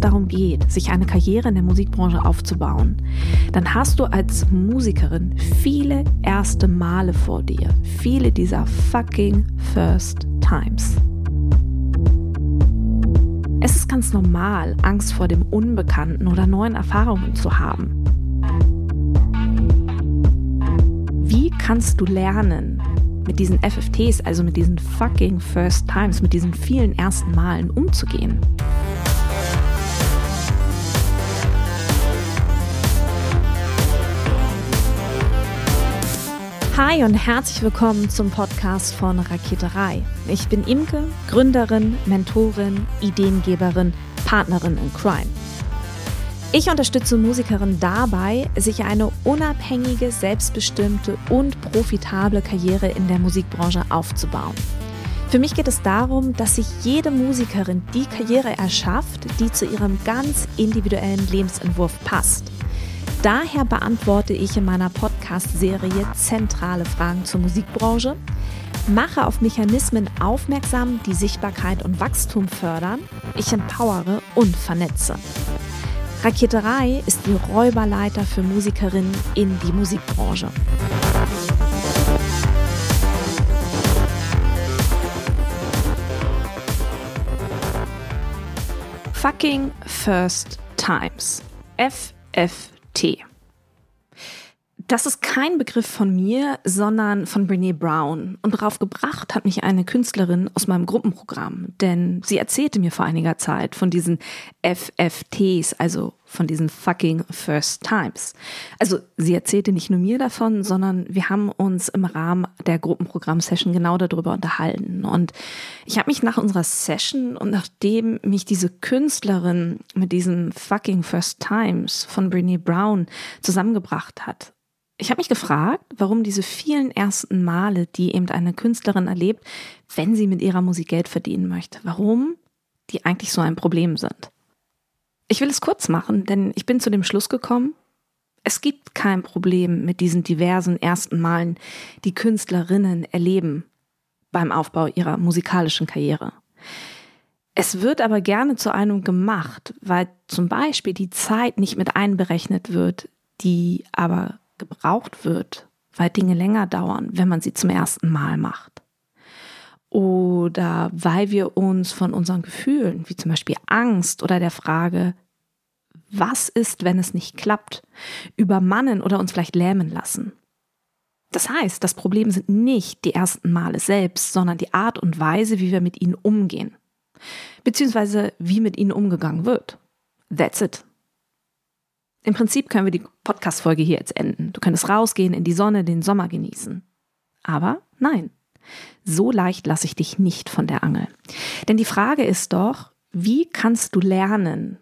es darum geht, sich eine Karriere in der Musikbranche aufzubauen, dann hast du als Musikerin viele erste Male vor dir. Viele dieser fucking First Times. Es ist ganz normal, Angst vor dem Unbekannten oder neuen Erfahrungen zu haben. Wie kannst du lernen, mit diesen FFTs, also mit diesen fucking First Times, mit diesen vielen ersten Malen umzugehen? Hi und herzlich willkommen zum Podcast von Raketerei. Ich bin Imke, Gründerin, Mentorin, Ideengeberin, Partnerin in Crime. Ich unterstütze Musikerinnen dabei, sich eine unabhängige, selbstbestimmte und profitable Karriere in der Musikbranche aufzubauen. Für mich geht es darum, dass sich jede Musikerin die Karriere erschafft, die zu ihrem ganz individuellen Lebensentwurf passt. Daher beantworte ich in meiner Podcast-Serie zentrale Fragen zur Musikbranche, mache auf Mechanismen aufmerksam, die Sichtbarkeit und Wachstum fördern, ich empowere und vernetze. Raketerei ist die Räuberleiter für Musikerinnen in die Musikbranche. Fucking First Times. FFT. tea. Das ist kein Begriff von mir, sondern von Brene Brown. Und darauf gebracht hat mich eine Künstlerin aus meinem Gruppenprogramm. Denn sie erzählte mir vor einiger Zeit von diesen FFTs, also von diesen fucking First Times. Also sie erzählte nicht nur mir davon, sondern wir haben uns im Rahmen der Gruppenprogramm-Session genau darüber unterhalten. Und ich habe mich nach unserer Session und nachdem mich diese Künstlerin mit diesen fucking First Times von Brene Brown zusammengebracht hat, ich habe mich gefragt, warum diese vielen ersten Male, die eben eine Künstlerin erlebt, wenn sie mit ihrer Musik Geld verdienen möchte, warum die eigentlich so ein Problem sind. Ich will es kurz machen, denn ich bin zu dem Schluss gekommen, es gibt kein Problem mit diesen diversen ersten Malen, die Künstlerinnen erleben beim Aufbau ihrer musikalischen Karriere. Es wird aber gerne zu einem gemacht, weil zum Beispiel die Zeit nicht mit einberechnet wird, die aber gebraucht wird, weil Dinge länger dauern, wenn man sie zum ersten Mal macht. Oder weil wir uns von unseren Gefühlen, wie zum Beispiel Angst oder der Frage, was ist, wenn es nicht klappt, übermannen oder uns vielleicht lähmen lassen. Das heißt, das Problem sind nicht die ersten Male selbst, sondern die Art und Weise, wie wir mit ihnen umgehen. Beziehungsweise wie mit ihnen umgegangen wird. That's it. Im Prinzip können wir die Podcast-Folge hier jetzt enden. Du könntest rausgehen, in die Sonne, den Sommer genießen. Aber nein, so leicht lasse ich dich nicht von der Angel. Denn die Frage ist doch, wie kannst du lernen,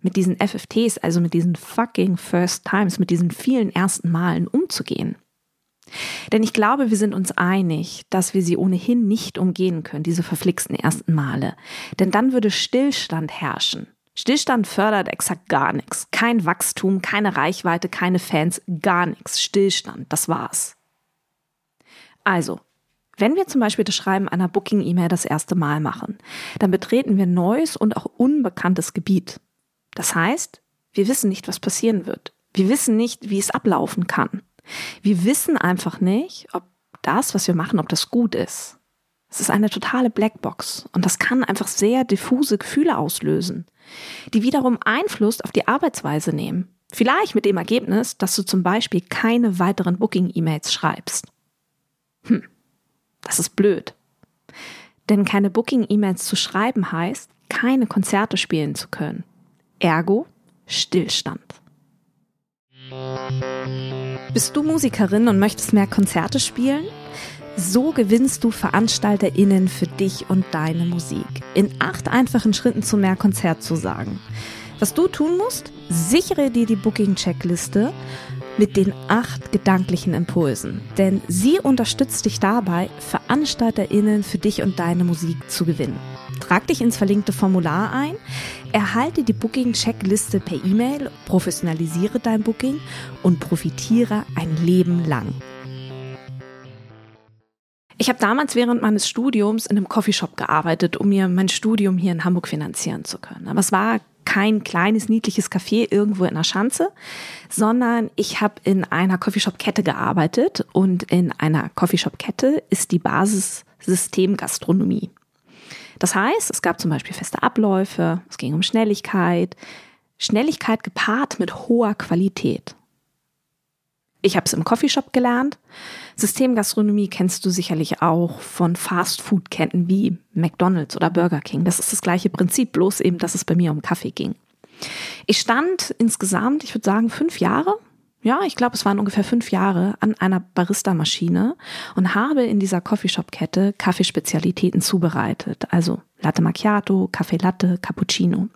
mit diesen FFTs, also mit diesen fucking First Times, mit diesen vielen ersten Malen umzugehen? Denn ich glaube, wir sind uns einig, dass wir sie ohnehin nicht umgehen können, diese verflixten ersten Male. Denn dann würde Stillstand herrschen. Stillstand fördert exakt gar nichts. Kein Wachstum, keine Reichweite, keine Fans, gar nichts. Stillstand, das war's. Also, wenn wir zum Beispiel das Schreiben einer Booking-E-Mail das erste Mal machen, dann betreten wir neues und auch unbekanntes Gebiet. Das heißt, wir wissen nicht, was passieren wird. Wir wissen nicht, wie es ablaufen kann. Wir wissen einfach nicht, ob das, was wir machen, ob das gut ist. Es ist eine totale Blackbox und das kann einfach sehr diffuse Gefühle auslösen, die wiederum Einfluss auf die Arbeitsweise nehmen. Vielleicht mit dem Ergebnis, dass du zum Beispiel keine weiteren Booking-E-Mails schreibst. Hm, das ist blöd. Denn keine Booking-E-Mails zu schreiben heißt, keine Konzerte spielen zu können. Ergo Stillstand. Bist du Musikerin und möchtest mehr Konzerte spielen? So gewinnst du VeranstalterInnen für dich und deine Musik. In acht einfachen Schritten zu mehr Konzertzusagen. Was du tun musst? Sichere dir die Booking-Checkliste mit den acht gedanklichen Impulsen. Denn sie unterstützt dich dabei, VeranstalterInnen für dich und deine Musik zu gewinnen. Trag dich ins verlinkte Formular ein, erhalte die Booking-Checkliste per E-Mail, professionalisiere dein Booking und profitiere ein Leben lang. Ich habe damals während meines Studiums in einem Coffeeshop gearbeitet, um mir mein Studium hier in Hamburg finanzieren zu können. Aber es war kein kleines, niedliches Café irgendwo in der Schanze, sondern ich habe in einer Coffeeshop-Kette gearbeitet und in einer Coffeeshop-Kette ist die Basis Systemgastronomie. Das heißt, es gab zum Beispiel feste Abläufe, es ging um Schnelligkeit, Schnelligkeit gepaart mit hoher Qualität. Ich habe es im Coffeeshop gelernt. Systemgastronomie kennst du sicherlich auch von Fast-Food-Ketten wie McDonald's oder Burger King. Das ist das gleiche Prinzip, bloß eben, dass es bei mir um Kaffee ging. Ich stand insgesamt, ich würde sagen, fünf Jahre. Ja, ich glaube, es waren ungefähr fünf Jahre an einer Barista-Maschine und habe in dieser Coffeeshop-Kette Kaffeespezialitäten zubereitet. Also Latte Macchiato, Kaffee Latte, Cappuccino.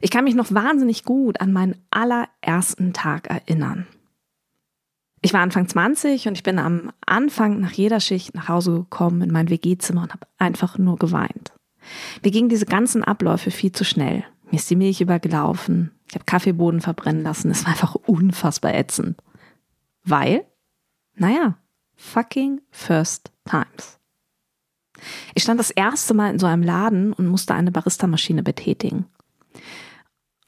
Ich kann mich noch wahnsinnig gut an meinen allerersten Tag erinnern. Ich war Anfang 20 und ich bin am Anfang nach jeder Schicht nach Hause gekommen in mein WG-Zimmer und habe einfach nur geweint. Mir gingen diese ganzen Abläufe viel zu schnell. Mir ist die Milch übergelaufen. Ich habe Kaffeeboden verbrennen lassen. Es war einfach unfassbar ätzend. Weil, naja, fucking first times. Ich stand das erste Mal in so einem Laden und musste eine Barista-Maschine betätigen.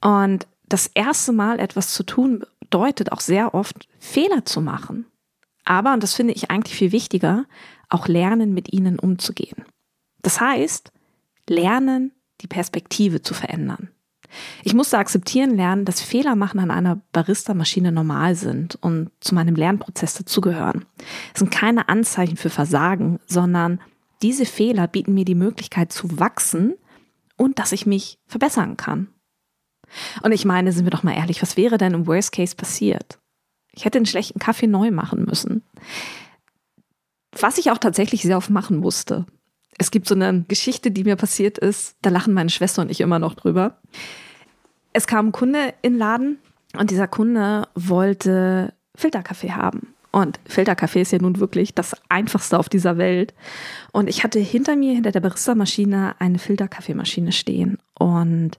Und das erste Mal etwas zu tun bedeutet auch sehr oft Fehler zu machen. Aber, und das finde ich eigentlich viel wichtiger, auch lernen, mit ihnen umzugehen. Das heißt, lernen, die Perspektive zu verändern. Ich musste akzeptieren lernen, dass Fehler machen an einer Barista-Maschine normal sind und zu meinem Lernprozess dazugehören. Es sind keine Anzeichen für Versagen, sondern diese Fehler bieten mir die Möglichkeit zu wachsen und dass ich mich verbessern kann. Und ich meine, sind wir doch mal ehrlich, was wäre denn im Worst Case passiert? Ich hätte einen schlechten Kaffee neu machen müssen. Was ich auch tatsächlich sehr oft machen musste. Es gibt so eine Geschichte, die mir passiert ist, da lachen meine Schwester und ich immer noch drüber. Es kam ein Kunde in den Laden und dieser Kunde wollte Filterkaffee haben. Und Filterkaffee ist ja nun wirklich das einfachste auf dieser Welt. Und ich hatte hinter mir, hinter der Barista-Maschine, eine Filterkaffeemaschine stehen. Und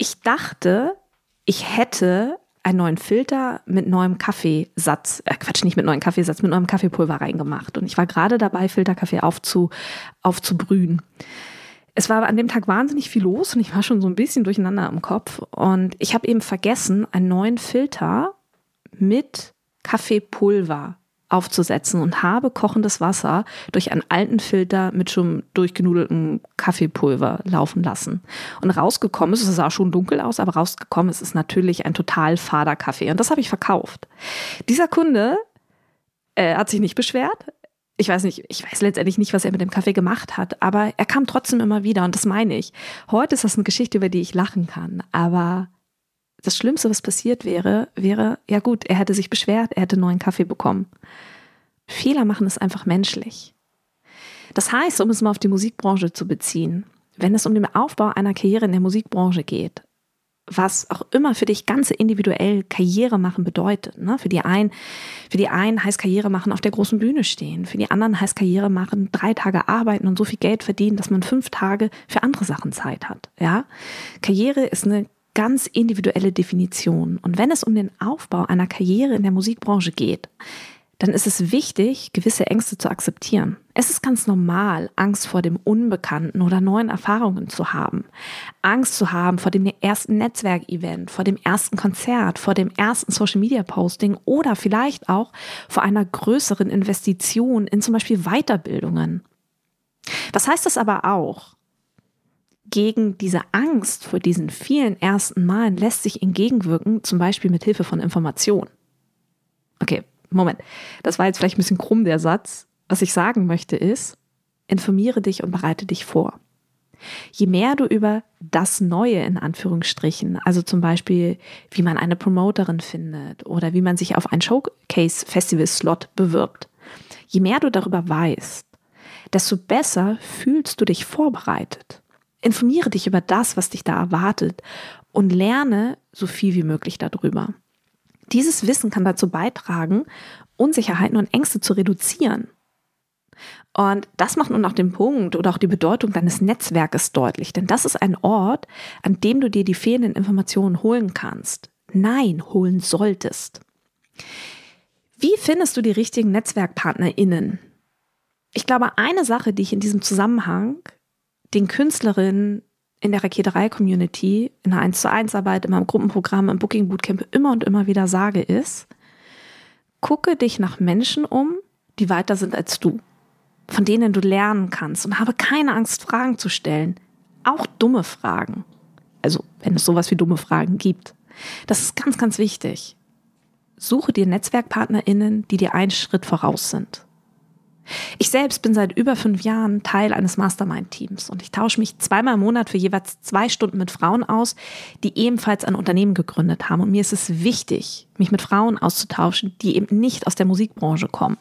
ich dachte, ich hätte einen neuen Filter mit neuem Kaffeesatz, äh Quatsch, nicht mit neuem Kaffeesatz, mit neuem Kaffeepulver reingemacht. Und ich war gerade dabei, Filterkaffee aufzu, aufzubrühen. Es war an dem Tag wahnsinnig viel los und ich war schon so ein bisschen durcheinander im Kopf. Und ich habe eben vergessen, einen neuen Filter mit Kaffeepulver aufzusetzen und habe kochendes Wasser durch einen alten Filter mit schon durchgenudeltem Kaffeepulver laufen lassen. Und rausgekommen ist, es sah schon dunkel aus, aber rausgekommen ist es natürlich ein total fader Kaffee. Und das habe ich verkauft. Dieser Kunde äh, hat sich nicht beschwert. Ich weiß nicht, ich weiß letztendlich nicht, was er mit dem Kaffee gemacht hat, aber er kam trotzdem immer wieder und das meine ich. Heute ist das eine Geschichte, über die ich lachen kann, aber das Schlimmste, was passiert wäre, wäre, ja gut, er hätte sich beschwert, er hätte neuen Kaffee bekommen. Fehler machen ist einfach menschlich. Das heißt, um es mal auf die Musikbranche zu beziehen, wenn es um den Aufbau einer Karriere in der Musikbranche geht, was auch immer für dich ganz individuell Karriere machen bedeutet. Ne? Für die einen, für die einen heißt Karriere machen auf der großen Bühne stehen. Für die anderen heißt Karriere machen drei Tage arbeiten und so viel Geld verdienen, dass man fünf Tage für andere Sachen Zeit hat. Ja? Karriere ist eine ganz individuelle Definition. Und wenn es um den Aufbau einer Karriere in der Musikbranche geht, dann ist es wichtig, gewisse Ängste zu akzeptieren. Es ist ganz normal, Angst vor dem Unbekannten oder neuen Erfahrungen zu haben. Angst zu haben vor dem ersten Netzwerkevent, vor dem ersten Konzert, vor dem ersten Social-Media-Posting oder vielleicht auch vor einer größeren Investition in zum Beispiel Weiterbildungen. Was heißt das aber auch? Gegen diese Angst vor diesen vielen ersten Malen lässt sich entgegenwirken, zum Beispiel mit Hilfe von Information. Okay, Moment. Das war jetzt vielleicht ein bisschen krumm, der Satz. Was ich sagen möchte ist, informiere dich und bereite dich vor. Je mehr du über das Neue in Anführungsstrichen, also zum Beispiel, wie man eine Promoterin findet oder wie man sich auf ein Showcase-Festival-Slot bewirbt, je mehr du darüber weißt, desto besser fühlst du dich vorbereitet. Informiere dich über das, was dich da erwartet und lerne so viel wie möglich darüber. Dieses Wissen kann dazu beitragen, Unsicherheiten und Ängste zu reduzieren. Und das macht nun auch den Punkt oder auch die Bedeutung deines Netzwerkes deutlich, denn das ist ein Ort, an dem du dir die fehlenden Informationen holen kannst. Nein, holen solltest. Wie findest du die richtigen NetzwerkpartnerInnen? Ich glaube, eine Sache, die ich in diesem Zusammenhang den Künstlerinnen in der Raketerei-Community, in der 1 zu 1 Arbeit, in meinem Gruppenprogramm, im Booking Bootcamp immer und immer wieder sage, ist, gucke dich nach Menschen um, die weiter sind als du, von denen du lernen kannst und habe keine Angst, Fragen zu stellen. Auch dumme Fragen. Also, wenn es sowas wie dumme Fragen gibt. Das ist ganz, ganz wichtig. Suche dir NetzwerkpartnerInnen, die dir einen Schritt voraus sind. Ich selbst bin seit über fünf Jahren Teil eines Mastermind-Teams und ich tausche mich zweimal im Monat für jeweils zwei Stunden mit Frauen aus, die ebenfalls ein Unternehmen gegründet haben. Und mir ist es wichtig, mich mit Frauen auszutauschen, die eben nicht aus der Musikbranche kommen.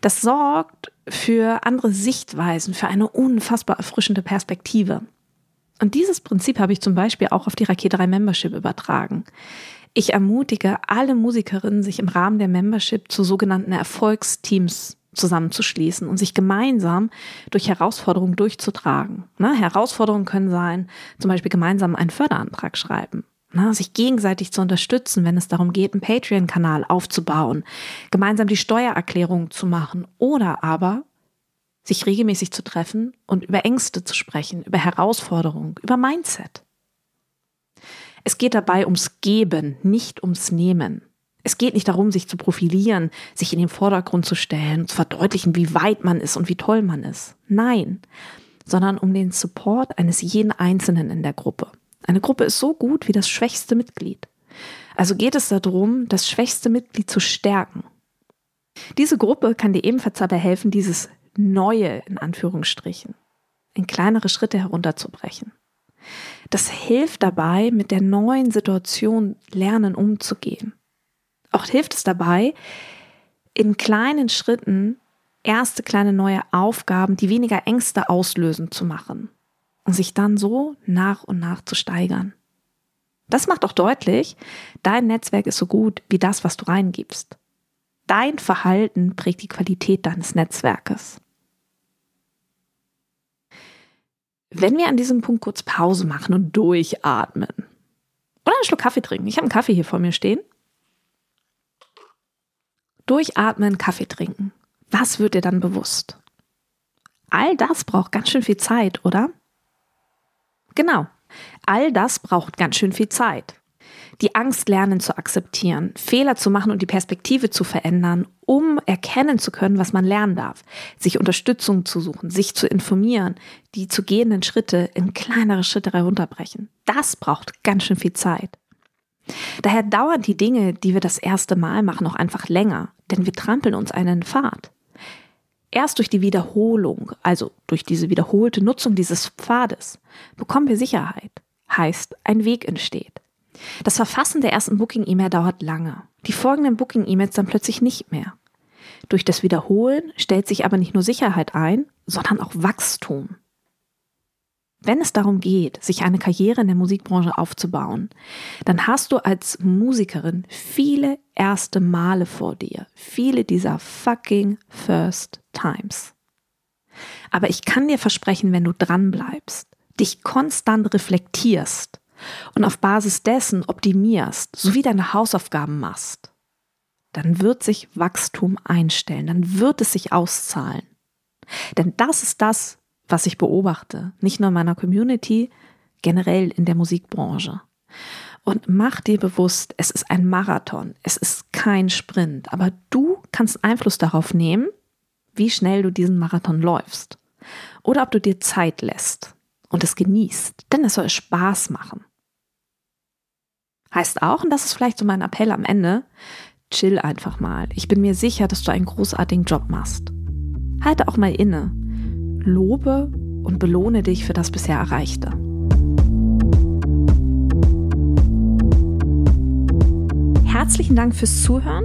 Das sorgt für andere Sichtweisen, für eine unfassbar erfrischende Perspektive. Und dieses Prinzip habe ich zum Beispiel auch auf die Raketerei Membership übertragen. Ich ermutige alle Musikerinnen, sich im Rahmen der Membership zu sogenannten Erfolgsteams zusammenzuschließen und sich gemeinsam durch Herausforderungen durchzutragen. Ne? Herausforderungen können sein, zum Beispiel gemeinsam einen Förderantrag schreiben. Ne? Sich gegenseitig zu unterstützen, wenn es darum geht, einen Patreon-Kanal aufzubauen, gemeinsam die Steuererklärung zu machen oder aber sich regelmäßig zu treffen und über Ängste zu sprechen, über Herausforderungen, über Mindset. Es geht dabei ums Geben, nicht ums Nehmen. Es geht nicht darum, sich zu profilieren, sich in den Vordergrund zu stellen, zu verdeutlichen, wie weit man ist und wie toll man ist. Nein, sondern um den Support eines jeden Einzelnen in der Gruppe. Eine Gruppe ist so gut wie das schwächste Mitglied. Also geht es darum, das schwächste Mitglied zu stärken. Diese Gruppe kann dir ebenfalls dabei helfen, dieses Neue in Anführungsstrichen in kleinere Schritte herunterzubrechen. Das hilft dabei, mit der neuen Situation lernen umzugehen. Auch hilft es dabei, in kleinen Schritten erste kleine neue Aufgaben, die weniger Ängste auslösen, zu machen und sich dann so nach und nach zu steigern. Das macht auch deutlich, dein Netzwerk ist so gut wie das, was du reingibst. Dein Verhalten prägt die Qualität deines Netzwerkes. Wenn wir an diesem Punkt kurz Pause machen und durchatmen oder einen Schluck Kaffee trinken, ich habe einen Kaffee hier vor mir stehen, Durchatmen, Kaffee trinken. Was wird dir dann bewusst? All das braucht ganz schön viel Zeit, oder? Genau. All das braucht ganz schön viel Zeit. Die Angst lernen zu akzeptieren, Fehler zu machen und die Perspektive zu verändern, um erkennen zu können, was man lernen darf, sich Unterstützung zu suchen, sich zu informieren, die zu gehenden Schritte in kleinere Schritte herunterbrechen. Das braucht ganz schön viel Zeit. Daher dauern die Dinge, die wir das erste Mal machen, auch einfach länger, denn wir trampeln uns einen Pfad. Erst durch die Wiederholung, also durch diese wiederholte Nutzung dieses Pfades, bekommen wir Sicherheit. Heißt, ein Weg entsteht. Das Verfassen der ersten Booking-E-Mail dauert lange. Die folgenden Booking-E-Mails dann plötzlich nicht mehr. Durch das Wiederholen stellt sich aber nicht nur Sicherheit ein, sondern auch Wachstum. Wenn es darum geht, sich eine Karriere in der Musikbranche aufzubauen, dann hast du als Musikerin viele erste Male vor dir. Viele dieser fucking first times. Aber ich kann dir versprechen, wenn du dran bleibst, dich konstant reflektierst und auf Basis dessen optimierst, sowie deine Hausaufgaben machst, dann wird sich Wachstum einstellen, dann wird es sich auszahlen. Denn das ist das, was ich beobachte, nicht nur in meiner Community, generell in der Musikbranche. Und mach dir bewusst, es ist ein Marathon, es ist kein Sprint, aber du kannst Einfluss darauf nehmen, wie schnell du diesen Marathon läufst. Oder ob du dir Zeit lässt und es genießt, denn es soll Spaß machen. Heißt auch, und das ist vielleicht so mein Appell am Ende, chill einfach mal. Ich bin mir sicher, dass du einen großartigen Job machst. Halte auch mal inne lobe und belohne dich für das bisher Erreichte. Herzlichen Dank fürs Zuhören.